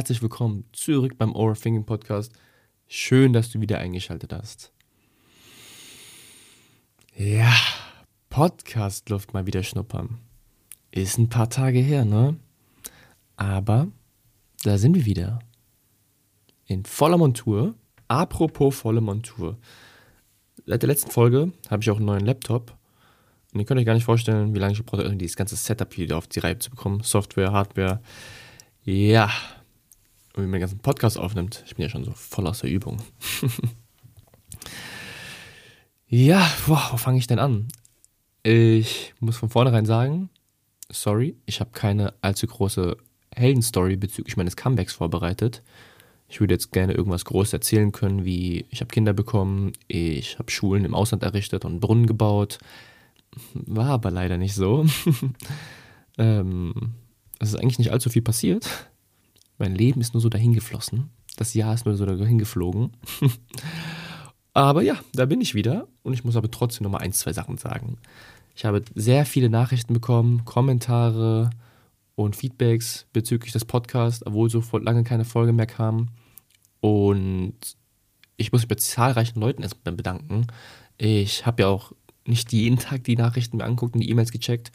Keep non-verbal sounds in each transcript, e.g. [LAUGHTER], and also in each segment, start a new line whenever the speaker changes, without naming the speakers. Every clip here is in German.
Herzlich willkommen zurück beim Overthinking Podcast. Schön, dass du wieder eingeschaltet hast. Ja, Podcast-Luft mal wieder schnuppern. Ist ein paar Tage her, ne? Aber da sind wir wieder. In voller Montur. Apropos volle Montur. Seit der letzten Folge habe ich auch einen neuen Laptop. Und ihr könnt euch gar nicht vorstellen, wie lange ich gebraucht habe, dieses ganze Setup wieder auf die Reihe zu bekommen. Software, Hardware. Ja. Und wie man den ganzen Podcast aufnimmt. Ich bin ja schon so voll aus der Übung. [LAUGHS] ja, boah, wo fange ich denn an? Ich muss von vornherein sagen, sorry, ich habe keine allzu große Heldenstory bezüglich meines Comebacks vorbereitet. Ich würde jetzt gerne irgendwas groß erzählen können, wie ich habe Kinder bekommen, ich habe Schulen im Ausland errichtet und Brunnen gebaut. War aber leider nicht so. [LAUGHS] ähm, es ist eigentlich nicht allzu viel passiert. Mein Leben ist nur so dahin geflossen. Das Jahr ist nur so dahin geflogen. [LAUGHS] aber ja, da bin ich wieder und ich muss aber trotzdem noch mal ein, zwei Sachen sagen. Ich habe sehr viele Nachrichten bekommen, Kommentare und Feedbacks bezüglich des Podcasts, obwohl so lange keine Folge mehr kam. Und ich muss mich bei zahlreichen Leuten erstmal bedanken. Ich habe ja auch nicht jeden Tag die Nachrichten mir anguckt und die E-Mails gecheckt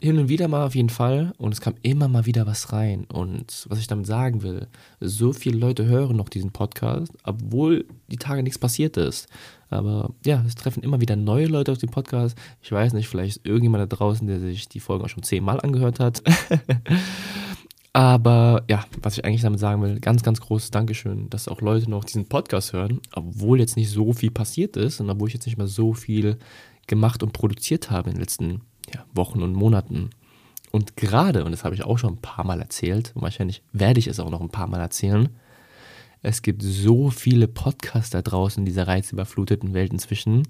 hin und wieder mal auf jeden Fall und es kam immer mal wieder was rein. Und was ich damit sagen will, so viele Leute hören noch diesen Podcast, obwohl die Tage nichts passiert ist. Aber ja, es treffen immer wieder neue Leute auf den Podcast. Ich weiß nicht, vielleicht irgendjemand da draußen, der sich die Folge auch schon zehnmal angehört hat. [LAUGHS] Aber ja, was ich eigentlich damit sagen will, ganz, ganz großes Dankeschön, dass auch Leute noch diesen Podcast hören, obwohl jetzt nicht so viel passiert ist und obwohl ich jetzt nicht mehr so viel gemacht und produziert habe in den letzten ja, Wochen und Monaten. Und gerade, und das habe ich auch schon ein paar Mal erzählt, und wahrscheinlich werde ich es auch noch ein paar Mal erzählen, es gibt so viele Podcasts da draußen in dieser reizüberfluteten Welt inzwischen,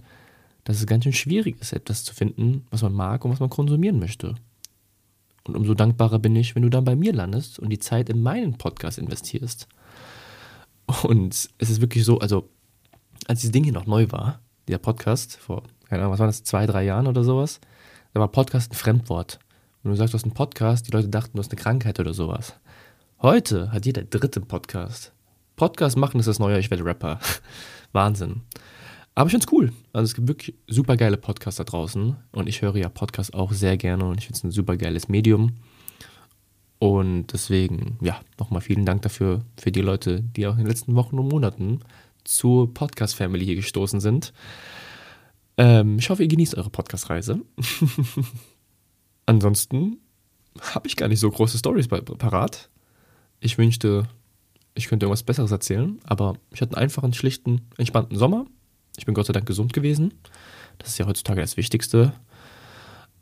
dass es ganz schön schwierig ist, etwas zu finden, was man mag und was man konsumieren möchte. Und umso dankbarer bin ich, wenn du dann bei mir landest und die Zeit in meinen Podcast investierst. Und es ist wirklich so, also als dieses Ding hier noch neu war, dieser Podcast, vor, keine Ahnung, was war das, zwei, drei Jahren oder sowas, da war Podcast ein Fremdwort. Wenn du sagst, du hast einen Podcast, die Leute dachten, du hast eine Krankheit oder sowas. Heute hat jeder dritte Podcast. Podcast machen ist das neue, ich werde Rapper. [LAUGHS] Wahnsinn. Aber ich finde es cool. Also es gibt wirklich super geile Podcasts da draußen. Und ich höre ja Podcasts auch sehr gerne und ich finde es ein super geiles Medium. Und deswegen, ja, nochmal vielen Dank dafür, für die Leute, die auch in den letzten Wochen und Monaten zur Podcast-Family hier gestoßen sind. Ähm, ich hoffe, ihr genießt eure Podcast-Reise. [LAUGHS] Ansonsten habe ich gar nicht so große Stories parat. Ich wünschte, ich könnte irgendwas Besseres erzählen, aber ich hatte einen einfachen, schlichten, entspannten Sommer. Ich bin Gott sei Dank gesund gewesen. Das ist ja heutzutage das Wichtigste.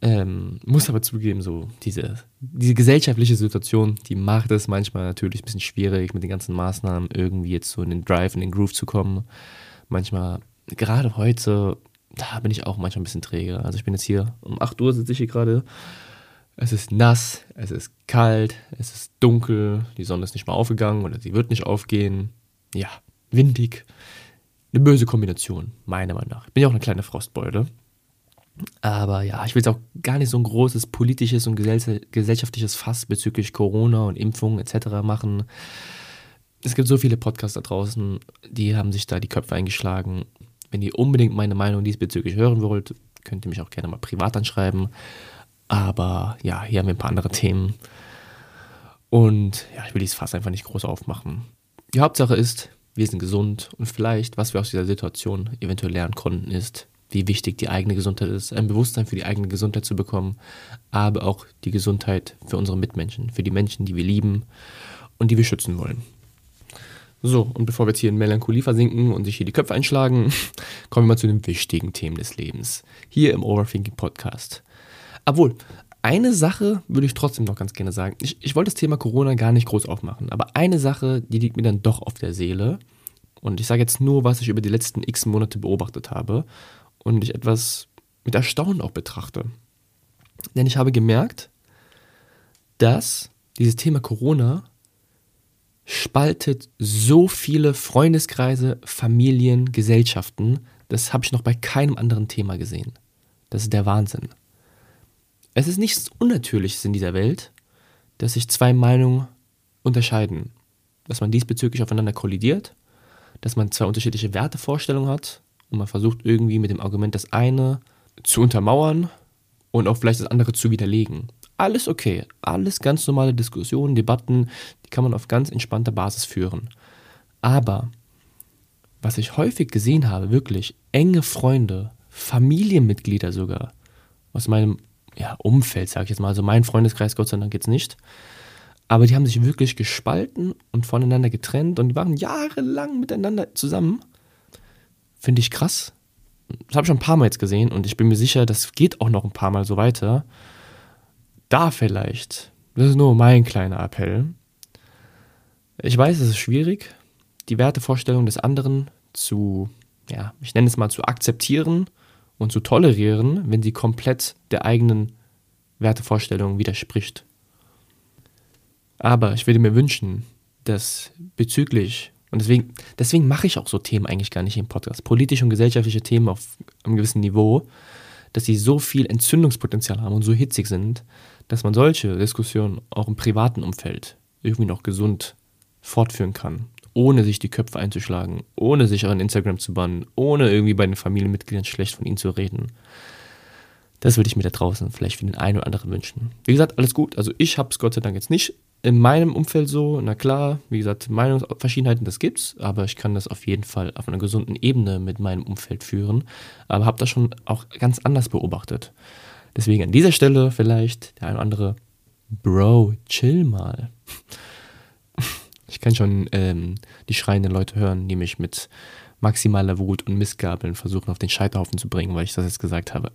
Ähm, muss aber zugeben, so diese, diese gesellschaftliche Situation, die macht es manchmal natürlich ein bisschen schwierig, mit den ganzen Maßnahmen irgendwie jetzt so in den Drive, in den Groove zu kommen. Manchmal, gerade heute, da bin ich auch manchmal ein bisschen träge. Also ich bin jetzt hier, um 8 Uhr sitze ich hier gerade. Es ist nass, es ist kalt, es ist dunkel, die Sonne ist nicht mal aufgegangen oder sie wird nicht aufgehen. Ja, windig. Eine böse Kombination, meiner Meinung nach. Ich bin ja auch eine kleine Frostbeule. Aber ja, ich will jetzt auch gar nicht so ein großes politisches und gesellschaftliches Fass bezüglich Corona und Impfungen etc. machen. Es gibt so viele Podcasts da draußen, die haben sich da die Köpfe eingeschlagen. Wenn ihr unbedingt meine Meinung diesbezüglich hören wollt, könnt ihr mich auch gerne mal privat anschreiben. Aber ja, hier haben wir ein paar andere Themen. Und ja, ich will dieses Fass einfach nicht groß aufmachen. Die Hauptsache ist, wir sind gesund und vielleicht, was wir aus dieser Situation eventuell lernen konnten, ist, wie wichtig die eigene Gesundheit ist, ein Bewusstsein für die eigene Gesundheit zu bekommen, aber auch die Gesundheit für unsere Mitmenschen, für die Menschen, die wir lieben und die wir schützen wollen. So, und bevor wir jetzt hier in Melancholie versinken und sich hier die Köpfe einschlagen, [LAUGHS] kommen wir mal zu den wichtigen Themen des Lebens. Hier im Overthinking Podcast. Obwohl, eine Sache würde ich trotzdem noch ganz gerne sagen. Ich, ich wollte das Thema Corona gar nicht groß aufmachen, aber eine Sache, die liegt mir dann doch auf der Seele. Und ich sage jetzt nur, was ich über die letzten x Monate beobachtet habe und ich etwas mit Erstaunen auch betrachte. Denn ich habe gemerkt, dass dieses Thema Corona spaltet so viele Freundeskreise, Familien, Gesellschaften. Das habe ich noch bei keinem anderen Thema gesehen. Das ist der Wahnsinn. Es ist nichts Unnatürliches in dieser Welt, dass sich zwei Meinungen unterscheiden, dass man diesbezüglich aufeinander kollidiert, dass man zwei unterschiedliche Wertevorstellungen hat und man versucht irgendwie mit dem Argument das eine zu untermauern und auch vielleicht das andere zu widerlegen. Alles okay, alles ganz normale Diskussionen, Debatten, die kann man auf ganz entspannter Basis führen. Aber was ich häufig gesehen habe, wirklich enge Freunde, Familienmitglieder sogar, aus meinem ja, Umfeld, sage ich jetzt mal, also mein Freundeskreis, Gott sei Dank jetzt nicht, aber die haben sich wirklich gespalten und voneinander getrennt und waren jahrelang miteinander zusammen. Finde ich krass. Das habe ich schon ein paar Mal jetzt gesehen und ich bin mir sicher, das geht auch noch ein paar Mal so weiter. Da vielleicht, das ist nur mein kleiner Appell. Ich weiß, es ist schwierig, die Wertevorstellung des anderen zu, ja, ich nenne es mal zu akzeptieren und zu tolerieren, wenn sie komplett der eigenen Wertevorstellung widerspricht. Aber ich würde mir wünschen, dass bezüglich, und deswegen, deswegen mache ich auch so Themen eigentlich gar nicht im Podcast, politische und gesellschaftliche Themen auf einem gewissen Niveau, dass sie so viel Entzündungspotenzial haben und so hitzig sind, dass man solche Diskussionen auch im privaten Umfeld irgendwie noch gesund fortführen kann, ohne sich die Köpfe einzuschlagen, ohne sich an Instagram zu bannen, ohne irgendwie bei den Familienmitgliedern schlecht von ihnen zu reden. Das würde ich mir da draußen vielleicht für den einen oder anderen wünschen. Wie gesagt, alles gut. Also ich habe es Gott sei Dank jetzt nicht in meinem Umfeld so, na klar, wie gesagt, Meinungsverschiedenheiten, das gibt's, aber ich kann das auf jeden Fall auf einer gesunden Ebene mit meinem Umfeld führen, aber habe das schon auch ganz anders beobachtet. Deswegen an dieser Stelle vielleicht der eine oder andere, Bro, chill mal. Ich kann schon ähm, die schreienden Leute hören, die mich mit maximaler Wut und Missgabeln versuchen auf den Scheiterhaufen zu bringen, weil ich das jetzt gesagt habe.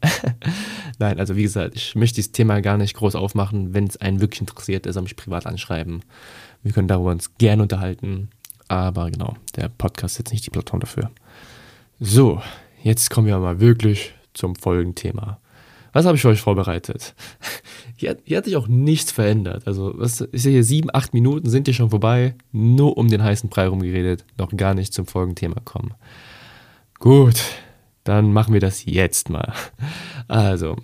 [LAUGHS] Nein, also wie gesagt, ich möchte dieses Thema gar nicht groß aufmachen. Wenn es einen wirklich interessiert, er soll mich privat anschreiben. Wir können darüber uns gerne unterhalten. Aber genau, der Podcast ist jetzt nicht die Plattform dafür. So, jetzt kommen wir mal wirklich zum folgenden Thema. Was habe ich für euch vorbereitet? [LAUGHS] Hier, hier, hat sich auch nichts verändert. Also, was, ich sehe hier sieben, acht Minuten sind hier schon vorbei, nur um den heißen Brei rumgeredet, noch gar nicht zum Folgenthema kommen. Gut, dann machen wir das jetzt mal. [LAUGHS] Also,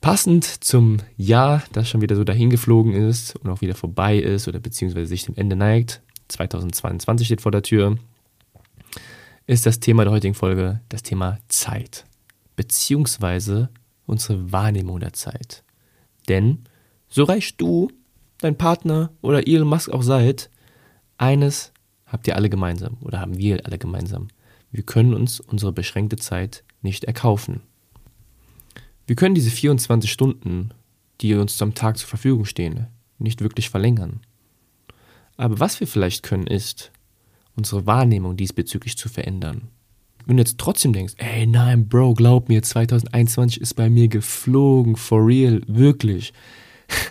passend zum Jahr, das schon wieder so dahin geflogen ist und auch wieder vorbei ist oder beziehungsweise sich dem Ende neigt, 2022 steht vor der Tür, ist das Thema der heutigen Folge das Thema Zeit beziehungsweise unsere Wahrnehmung der Zeit. Denn so reich du, dein Partner oder Elon Musk auch seid, eines habt ihr alle gemeinsam oder haben wir alle gemeinsam. Wir können uns unsere beschränkte Zeit nicht erkaufen. Wir können diese 24 Stunden, die uns am Tag zur Verfügung stehen, nicht wirklich verlängern. Aber was wir vielleicht können, ist, unsere Wahrnehmung diesbezüglich zu verändern. Wenn du jetzt trotzdem denkst, ey, nein, Bro, glaub mir, 2021 ist bei mir geflogen, for real, wirklich. [LAUGHS]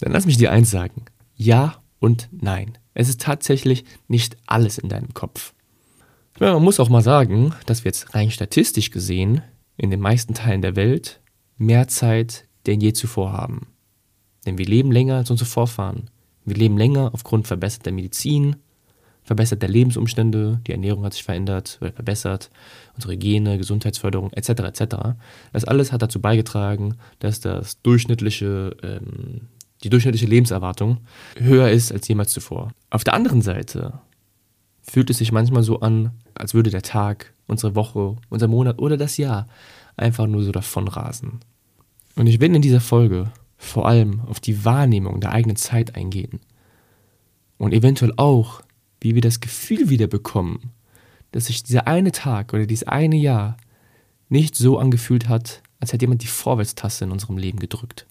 Dann lass mich dir eins sagen. Ja und nein. Es ist tatsächlich nicht alles in deinem Kopf. Ja, man muss auch mal sagen, dass wir jetzt rein statistisch gesehen in den meisten Teilen der Welt mehr Zeit denn je zuvor haben. Denn wir leben länger als unsere Vorfahren. Wir leben länger aufgrund verbesserter Medizin, verbessert der Lebensumstände, die Ernährung hat sich verändert oder verbessert, unsere Hygiene, Gesundheitsförderung etc. etc. Das alles hat dazu beigetragen, dass das durchschnittliche, ähm, die durchschnittliche Lebenserwartung höher ist als jemals zuvor. Auf der anderen Seite fühlt es sich manchmal so an, als würde der Tag, unsere Woche, unser Monat oder das Jahr einfach nur so davon rasen. Und ich will in dieser Folge vor allem auf die Wahrnehmung der eigenen Zeit eingehen und eventuell auch wie wir das Gefühl wieder bekommen, dass sich dieser eine Tag oder dieses eine Jahr nicht so angefühlt hat, als hätte jemand die Vorwärtstaste in unserem Leben gedrückt.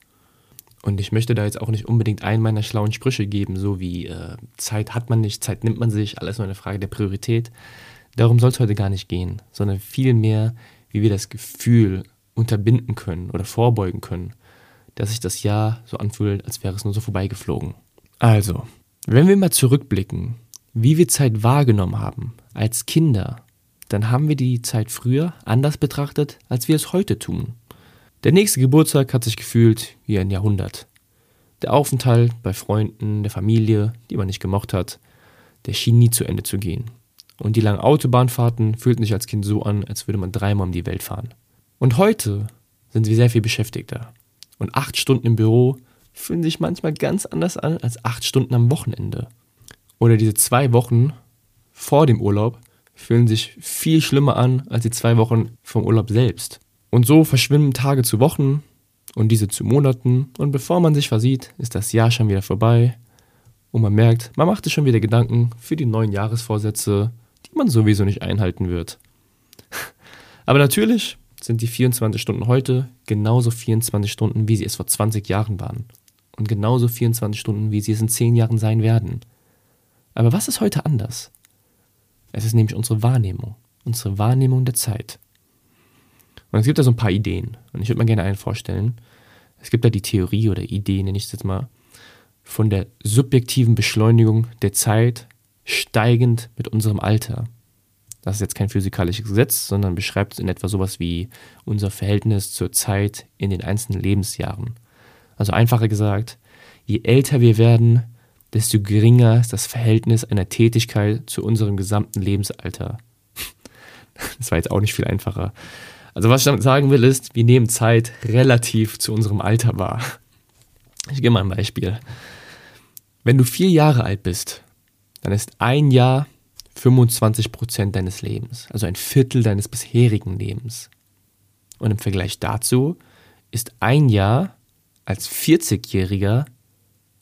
Und ich möchte da jetzt auch nicht unbedingt einen meiner schlauen Sprüche geben, so wie äh, Zeit hat man nicht, Zeit nimmt man sich, alles nur eine Frage der Priorität. Darum soll es heute gar nicht gehen, sondern vielmehr, wie wir das Gefühl unterbinden können oder vorbeugen können, dass sich das Jahr so anfühlt, als wäre es nur so vorbeigeflogen. Also, wenn wir mal zurückblicken, wie wir Zeit wahrgenommen haben als Kinder, dann haben wir die Zeit früher anders betrachtet, als wir es heute tun. Der nächste Geburtstag hat sich gefühlt wie ein Jahrhundert. Der Aufenthalt bei Freunden, der Familie, die man nicht gemocht hat, der schien nie zu Ende zu gehen. Und die langen Autobahnfahrten fühlten sich als Kind so an, als würde man dreimal um die Welt fahren. Und heute sind wir sehr viel beschäftigter. Und acht Stunden im Büro fühlen sich manchmal ganz anders an als acht Stunden am Wochenende. Oder diese zwei Wochen vor dem Urlaub fühlen sich viel schlimmer an als die zwei Wochen vom Urlaub selbst. Und so verschwimmen Tage zu Wochen und diese zu Monaten und bevor man sich versieht, ist das Jahr schon wieder vorbei und man merkt, man macht sich schon wieder Gedanken für die neuen Jahresvorsätze, die man sowieso nicht einhalten wird. [LAUGHS] Aber natürlich sind die 24 Stunden heute genauso 24 Stunden, wie sie es vor 20 Jahren waren. Und genauso 24 Stunden, wie sie es in 10 Jahren sein werden. Aber was ist heute anders? Es ist nämlich unsere Wahrnehmung, unsere Wahrnehmung der Zeit. Und es gibt da so ein paar Ideen. Und ich würde mal gerne einen vorstellen. Es gibt da die Theorie oder Idee, nenne ich es jetzt mal, von der subjektiven Beschleunigung der Zeit steigend mit unserem Alter. Das ist jetzt kein physikalisches Gesetz, sondern beschreibt in etwa sowas wie unser Verhältnis zur Zeit in den einzelnen Lebensjahren. Also einfacher gesagt, je älter wir werden, desto geringer ist das Verhältnis einer Tätigkeit zu unserem gesamten Lebensalter. [LAUGHS] Das war jetzt auch nicht viel einfacher. Also was ich damit sagen will ist, wir nehmen Zeit relativ zu unserem Alter wahr. Ich gebe mal ein Beispiel. Wenn du vier Jahre alt bist, dann ist ein Jahr 25 Prozent deines Lebens, also ein Viertel deines bisherigen Lebens. Und im Vergleich dazu ist ein Jahr als 40-Jähriger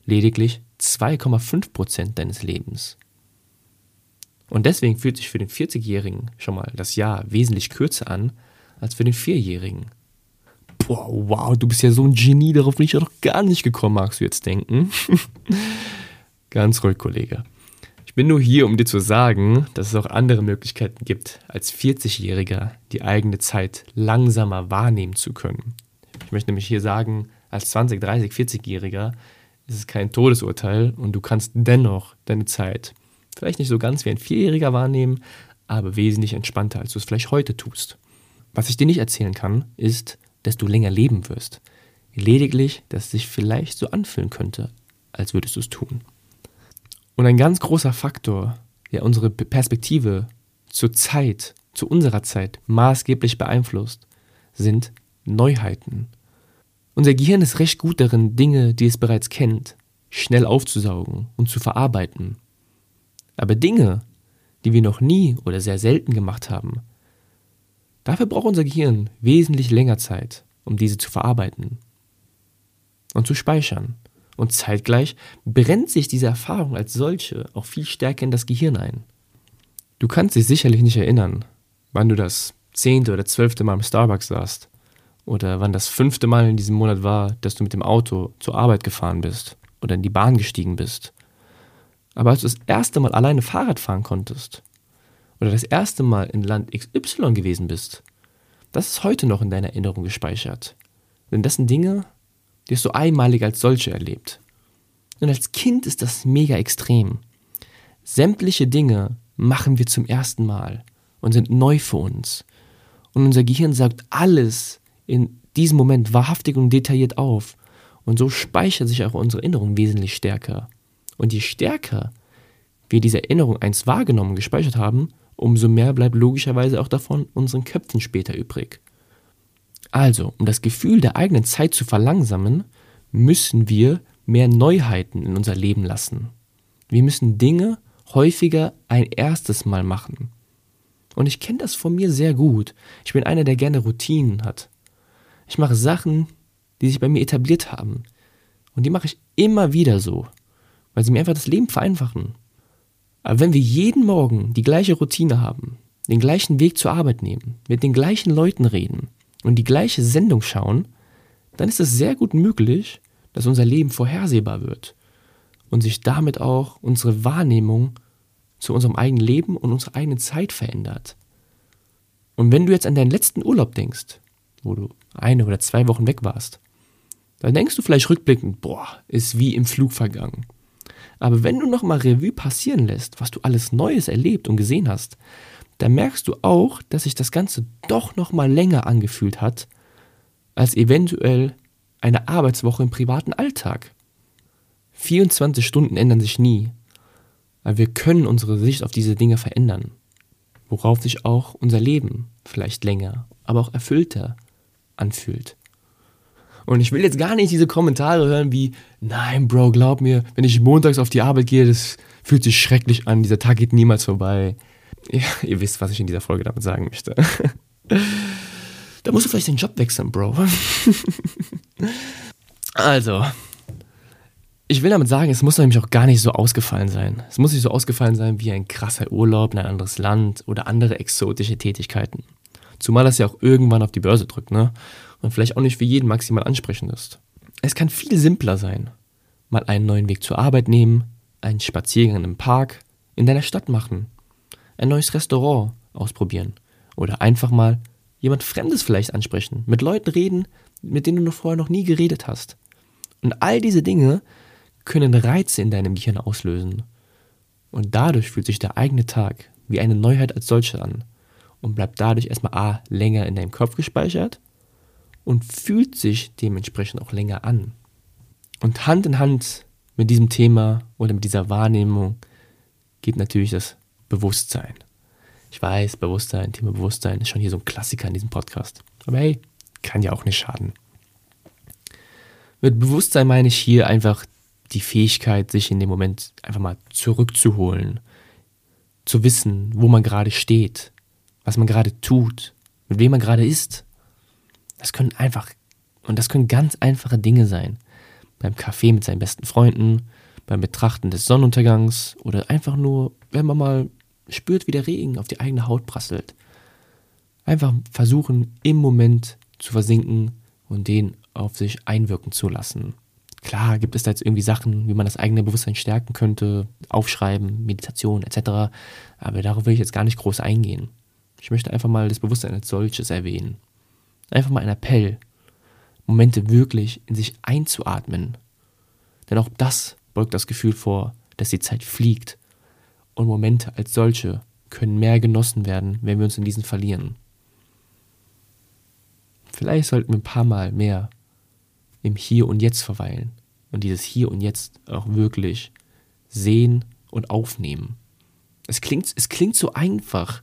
lediglich 2,5 Prozent deines Lebens. Und deswegen fühlt sich für den 40-Jährigen schon mal das Jahr wesentlich kürzer an als für den Vierjährigen. Boah, wow, du bist ja so ein Genie, darauf bin ich ja noch gar nicht gekommen, magst du jetzt denken. [LAUGHS] Ganz ruhig, Kollege. Ich bin nur hier, um dir zu sagen, dass es auch andere Möglichkeiten gibt, als 40-Jähriger die eigene Zeit langsamer wahrnehmen zu können. Ich möchte nämlich hier sagen, als 20, 30, 40-Jähriger ist es kein Todesurteil und du kannst dennoch deine Zeit vielleicht nicht so ganz wie ein Vierjähriger wahrnehmen, aber wesentlich entspannter, als du es vielleicht heute tust. Was ich dir nicht erzählen kann, ist, dass du länger leben wirst. Lediglich, dass es sich vielleicht so anfühlen könnte, als würdest du es tun. Und ein ganz großer Faktor, der unsere Perspektive zur Zeit, zu unserer Zeit maßgeblich beeinflusst, sind Neuheiten. Unser Gehirn ist recht gut darin, Dinge, die es bereits kennt, schnell aufzusaugen und zu verarbeiten. Aber Dinge, die wir noch nie oder sehr selten gemacht haben, Dafür braucht unser Gehirn wesentlich länger Zeit, um diese zu verarbeiten und zu speichern. Und zeitgleich brennt sich diese Erfahrung als solche auch viel stärker in das Gehirn ein. Du kannst dich sicherlich nicht erinnern, wann du das zehnte oder zwölfte Mal im Starbucks saßt oder wann das fünfte Mal in diesem Monat war, dass du mit dem Auto zur Arbeit gefahren bist oder in die Bahn gestiegen bist. Aber als du das erste Mal alleine Fahrrad fahren konntest oder das erste Mal in Land XY gewesen bist, das ist heute noch in deiner Erinnerung gespeichert. Denn das sind Dinge, die hast du einmalig als solche erlebt. Und als Kind ist das mega extrem. Sämtliche Dinge machen wir zum ersten Mal und sind neu für uns. Und unser Gehirn sagt alles in diesem Moment wahrhaftig und detailliert auf. Und so speichert sich auch unsere Erinnerung wesentlich stärker. Und je stärker wir diese Erinnerung einst wahrgenommen und gespeichert haben, umso mehr bleibt logischerweise auch davon unseren Köpfen später übrig. Also, um das Gefühl der eigenen Zeit zu verlangsamen, müssen wir mehr Neuheiten in unser Leben lassen. Wir müssen Dinge häufiger ein erstes Mal machen. Und ich kenne das von mir sehr gut. Ich bin einer, der gerne Routinen hat. Ich mache Sachen, die sich bei mir etabliert haben. Und die mache ich immer wieder so, weil sie mir einfach das Leben vereinfachen. Aber wenn wir jeden Morgen die gleiche Routine haben, den gleichen Weg zur Arbeit nehmen, mit den gleichen Leuten reden und die gleiche Sendung schauen, dann ist es sehr gut möglich, dass unser Leben vorhersehbar wird und sich damit auch unsere Wahrnehmung zu unserem eigenen Leben und unserer eigenen Zeit verändert. Und wenn du jetzt an deinen letzten Urlaub denkst, wo du eine oder zwei Wochen weg warst, dann denkst du vielleicht rückblickend, boah, ist wie im Flug vergangen. Aber wenn du nochmal Revue passieren lässt, was du alles Neues erlebt und gesehen hast, dann merkst du auch, dass sich das Ganze doch nochmal länger angefühlt hat, als eventuell eine Arbeitswoche im privaten Alltag. 24 Stunden ändern sich nie, aber wir können unsere Sicht auf diese Dinge verändern, worauf sich auch unser Leben vielleicht länger, aber auch erfüllter anfühlt. Und ich will jetzt gar nicht diese Kommentare hören wie, nein, Bro, glaub mir, wenn ich montags auf die Arbeit gehe, das fühlt sich schrecklich an, dieser Tag geht niemals vorbei. Ja, [LAUGHS] ihr wisst, was ich in dieser Folge damit sagen möchte. [LAUGHS] da musst du vielleicht den Job wechseln, Bro. [LAUGHS] also, ich will damit sagen, es muss nämlich auch gar nicht so ausgefallen sein. Es muss nicht so ausgefallen sein wie ein krasser Urlaub in ein anderes Land oder andere exotische Tätigkeiten. Zumal das ja auch irgendwann auf die Börse drückt, ne? Und vielleicht auch nicht für jeden maximal ansprechend ist. Es kann viel simpler sein. Mal einen neuen Weg zur Arbeit nehmen, einen Spaziergang im Park, in deiner Stadt machen, ein neues Restaurant ausprobieren oder einfach mal jemand Fremdes vielleicht ansprechen, mit Leuten reden, mit denen du vorher noch nie geredet hast. Und all diese Dinge können Reize in deinem Gehirn auslösen. Und dadurch fühlt sich der eigene Tag wie eine Neuheit als solche an und bleibt dadurch erstmal A länger in deinem Kopf gespeichert und fühlt sich dementsprechend auch länger an. Und Hand in Hand mit diesem Thema oder mit dieser Wahrnehmung geht natürlich das Bewusstsein. Ich weiß, Bewusstsein, Thema Bewusstsein ist schon hier so ein Klassiker in diesem Podcast. Aber hey, kann ja auch nicht schaden. Mit Bewusstsein meine ich hier einfach die Fähigkeit, sich in dem Moment einfach mal zurückzuholen, zu wissen, wo man gerade steht, was man gerade tut, mit wem man gerade ist. Das können einfach, und das können ganz einfache Dinge sein. Beim Kaffee mit seinen besten Freunden, beim Betrachten des Sonnenuntergangs oder einfach nur, wenn man mal spürt, wie der Regen auf die eigene Haut prasselt. Einfach versuchen, im Moment zu versinken und den auf sich einwirken zu lassen. Klar gibt es da jetzt irgendwie Sachen, wie man das eigene Bewusstsein stärken könnte, aufschreiben, Meditation etc. Aber darauf will ich jetzt gar nicht groß eingehen. Ich möchte einfach mal das Bewusstsein als solches erwähnen. Einfach mal ein Appell, Momente wirklich in sich einzuatmen. Denn auch das beugt das Gefühl vor, dass die Zeit fliegt. Und Momente als solche können mehr genossen werden, wenn wir uns in diesen verlieren. Vielleicht sollten wir ein paar Mal mehr im Hier und Jetzt verweilen und dieses Hier und Jetzt auch wirklich sehen und aufnehmen. Es klingt, es klingt so einfach,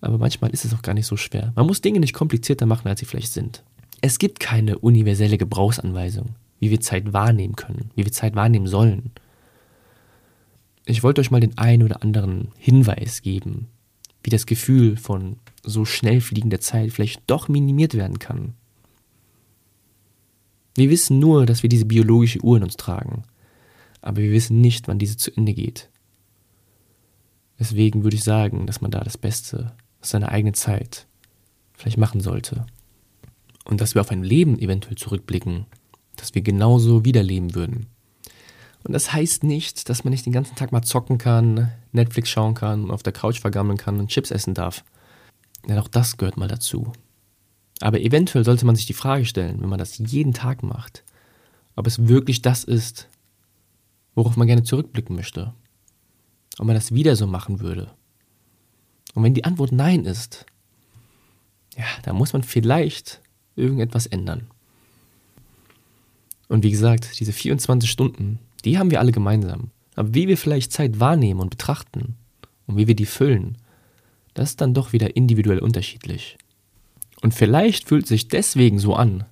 aber manchmal ist es auch gar nicht so schwer. Man muss Dinge nicht komplizierter machen, als sie vielleicht sind. Es gibt keine universelle Gebrauchsanweisung, wie wir Zeit wahrnehmen können, wie wir Zeit wahrnehmen sollen. Ich wollte euch mal den einen oder anderen Hinweis geben, wie das Gefühl von so schnell fliegender Zeit vielleicht doch minimiert werden kann. Wir wissen nur, dass wir diese biologische Uhr in uns tragen, aber wir wissen nicht, wann diese zu Ende geht. Deswegen würde ich sagen, dass man da das Beste seiner eigenen Zeit vielleicht machen sollte. Und dass wir auf ein Leben eventuell zurückblicken, das wir genauso wiederleben würden. Und das heißt nicht, dass man nicht den ganzen Tag mal zocken kann, Netflix schauen kann, auf der Couch vergammeln kann und Chips essen darf. Denn auch das gehört mal dazu. Aber eventuell sollte man sich die Frage stellen, wenn man das jeden Tag macht, ob es wirklich das ist, worauf man gerne zurückblicken möchte. Ob man das wieder so machen würde. Und wenn die Antwort Nein ist, ja, dann muss man vielleicht irgendetwas ändern. Und wie gesagt, diese 24 Stunden, die haben wir alle gemeinsam. Aber wie wir vielleicht Zeit wahrnehmen und betrachten und wie wir die füllen, das ist dann doch wieder individuell unterschiedlich. Und vielleicht fühlt sich deswegen so an,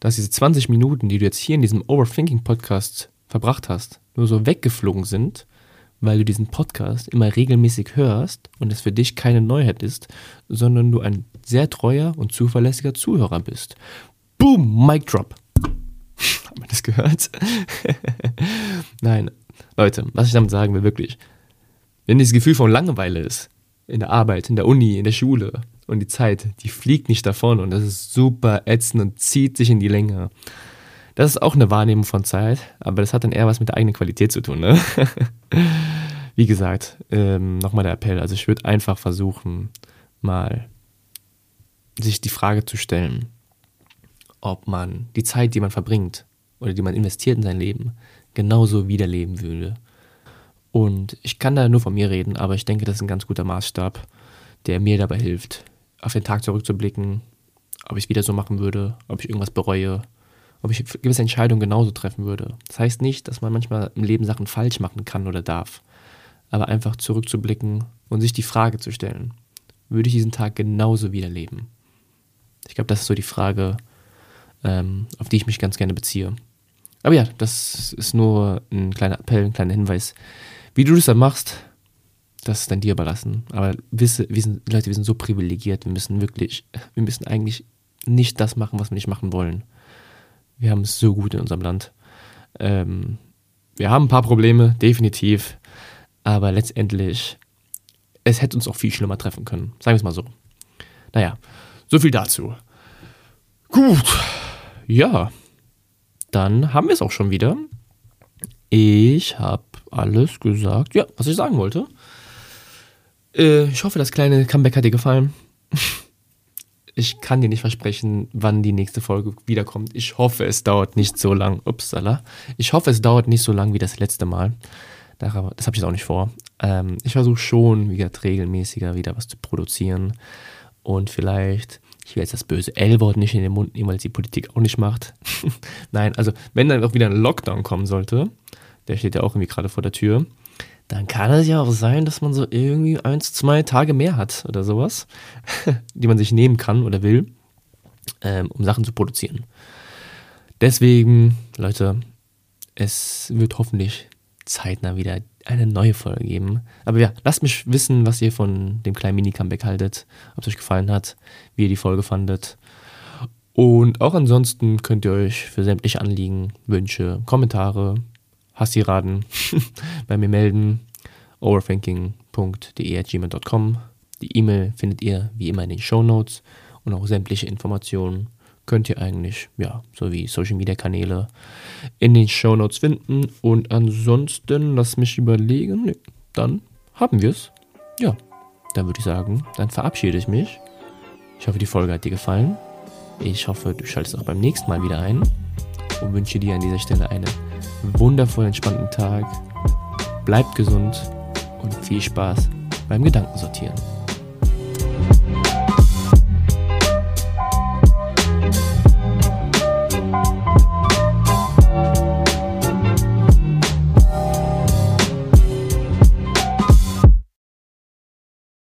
dass diese 20 Minuten, die du jetzt hier in diesem Overthinking-Podcast verbracht hast, nur so weggeflogen sind, weil du diesen Podcast immer regelmäßig hörst und es für dich keine Neuheit ist, sondern du ein sehr treuer und zuverlässiger Zuhörer bist. Boom, Mic Drop. [LAUGHS] Haben wir das gehört? [LAUGHS] Nein, Leute, was ich damit sagen will, wirklich, wenn dieses Gefühl von Langeweile ist, in der Arbeit, in der Uni, in der Schule, und die Zeit, die fliegt nicht davon und das ist super ätzend und zieht sich in die Länge. Das ist auch eine Wahrnehmung von Zeit, aber das hat dann eher was mit der eigenen Qualität zu tun. Ne? [LAUGHS] Wie gesagt, ähm, nochmal der Appell. Also ich würde einfach versuchen, mal sich die Frage zu stellen, ob man die Zeit, die man verbringt oder die man investiert in sein Leben, genauso wiederleben würde. Und ich kann da nur von mir reden, aber ich denke, das ist ein ganz guter Maßstab, der mir dabei hilft, auf den Tag zurückzublicken, ob ich es wieder so machen würde, ob ich irgendwas bereue, ob ich gewisse Entscheidungen genauso treffen würde. Das heißt nicht, dass man manchmal im Leben Sachen falsch machen kann oder darf, aber einfach zurückzublicken und sich die Frage zu stellen, würde ich diesen Tag genauso wieder leben? Ich glaube, das ist so die Frage, ähm, auf die ich mich ganz gerne beziehe. Aber ja, das ist nur ein kleiner Appell, ein kleiner Hinweis. Wie du das dann machst, das ist dann dir überlassen. Aber wisse, wir sind, Leute, wir sind so privilegiert, wir müssen wirklich, wir müssen eigentlich nicht das machen, was wir nicht machen wollen. Wir haben es so gut in unserem Land. Ähm, wir haben ein paar Probleme, definitiv. Aber letztendlich, es hätte uns auch viel schlimmer treffen können. Sagen wir es mal so. Naja, so viel dazu. Gut. Ja, dann haben wir es auch schon wieder. Ich habe alles gesagt, ja, was ich sagen wollte. Äh, ich hoffe, das kleine Comeback hat dir gefallen. [LAUGHS] Ich kann dir nicht versprechen, wann die nächste Folge wiederkommt. Ich hoffe, es dauert nicht so lang. Upsala. Ich hoffe, es dauert nicht so lang wie das letzte Mal. Das habe ich jetzt auch nicht vor. Ähm, ich versuche schon, wie gesagt, regelmäßiger wieder was zu produzieren. Und vielleicht, ich will jetzt das böse L-Wort nicht in den Mund nehmen, weil es die Politik auch nicht macht. [LAUGHS] Nein, also wenn dann auch wieder ein Lockdown kommen sollte, der steht ja auch irgendwie gerade vor der Tür, dann kann es ja auch sein, dass man so irgendwie eins, zwei Tage mehr hat oder sowas, [LAUGHS] die man sich nehmen kann oder will, ähm, um Sachen zu produzieren. Deswegen, Leute, es wird hoffentlich zeitnah wieder eine neue Folge geben. Aber ja, lasst mich wissen, was ihr von dem kleinen Mini-Comeback haltet, ob es euch gefallen hat, wie ihr die Folge fandet. Und auch ansonsten könnt ihr euch für sämtliche Anliegen, Wünsche, Kommentare, Hassiraden [LAUGHS] bei mir melden. overthinking.de.gmail.com. Die E-Mail findet ihr wie immer in den Show Notes und auch sämtliche Informationen könnt ihr eigentlich, ja, sowie Social Media Kanäle in den Show Notes finden. Und ansonsten, lass mich überlegen, dann haben wir es. Ja, dann würde ich sagen, dann verabschiede ich mich. Ich hoffe, die Folge hat dir gefallen. Ich hoffe, du schaltest auch beim nächsten Mal wieder ein und wünsche dir an dieser Stelle einen wundervoll entspannten Tag. Bleibt gesund und viel Spaß beim Gedankensortieren.